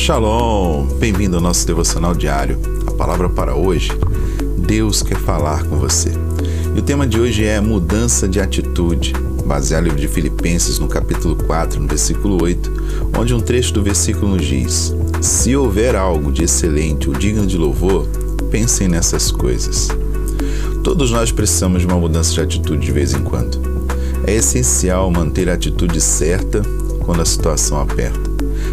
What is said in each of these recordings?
Shalom! Bem-vindo ao nosso devocional diário. A palavra para hoje: Deus quer falar com você. E o tema de hoje é mudança de atitude, baseado no livro de Filipenses, no capítulo 4, no versículo 8, onde um trecho do versículo nos diz: Se houver algo de excelente ou digno de louvor, pensem nessas coisas. Todos nós precisamos de uma mudança de atitude de vez em quando. É essencial manter a atitude certa quando a situação aperta.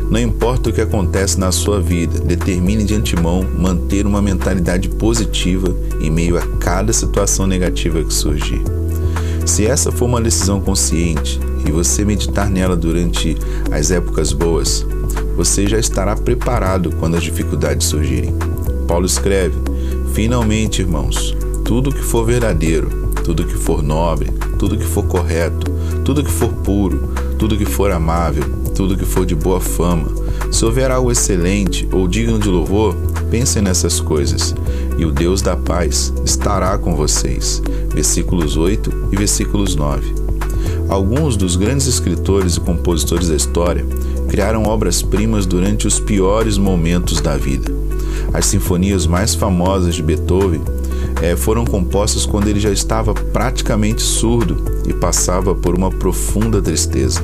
Não importa o que acontece na sua vida, determine de antemão manter uma mentalidade positiva em meio a cada situação negativa que surgir. Se essa for uma decisão consciente e você meditar nela durante as épocas boas, você já estará preparado quando as dificuldades surgirem. Paulo escreve: Finalmente, irmãos, tudo que for verdadeiro, tudo que for nobre, tudo que for correto, tudo que for puro, tudo que for amável, tudo que for de boa fama. Se houver algo excelente ou digno de louvor, pensem nessas coisas, e o Deus da paz estará com vocês. Versículos 8 e versículos 9. Alguns dos grandes escritores e compositores da história criaram obras-primas durante os piores momentos da vida. As sinfonias mais famosas de Beethoven é, foram compostas quando ele já estava praticamente surdo e passava por uma profunda tristeza.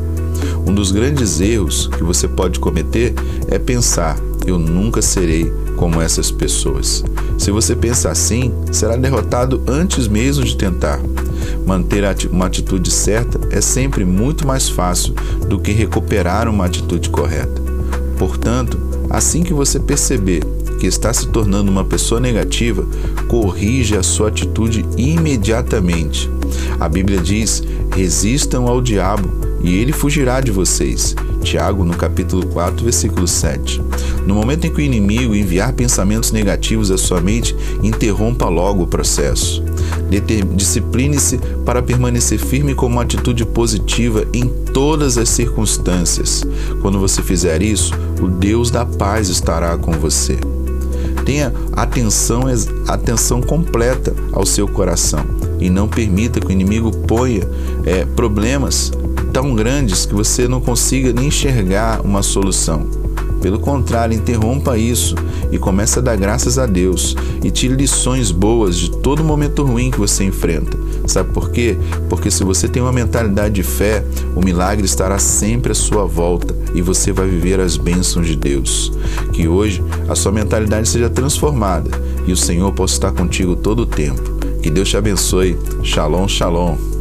Um dos grandes erros que você pode cometer é pensar: eu nunca serei como essas pessoas. Se você pensa assim, será derrotado antes mesmo de tentar. Manter uma atitude certa é sempre muito mais fácil do que recuperar uma atitude correta. Portanto, assim que você perceber que está se tornando uma pessoa negativa, corrija a sua atitude imediatamente. A Bíblia diz: resistam ao diabo e ele fugirá de vocês. Tiago, no capítulo 4, versículo 7. No momento em que o inimigo enviar pensamentos negativos à sua mente, interrompa logo o processo. Discipline-se para permanecer firme com uma atitude positiva em todas as circunstâncias. Quando você fizer isso, o Deus da paz estará com você. Tenha atenção, atenção completa ao seu coração e não permita que o inimigo ponha é, problemas tão grandes que você não consiga nem enxergar uma solução. Pelo contrário, interrompa isso e comece a dar graças a Deus e tire lições boas de todo momento ruim que você enfrenta. Sabe por quê? Porque se você tem uma mentalidade de fé, o milagre estará sempre à sua volta e você vai viver as bênçãos de Deus. Que hoje a sua mentalidade seja transformada e o Senhor possa estar contigo todo o tempo. Que Deus te abençoe. Shalom, shalom.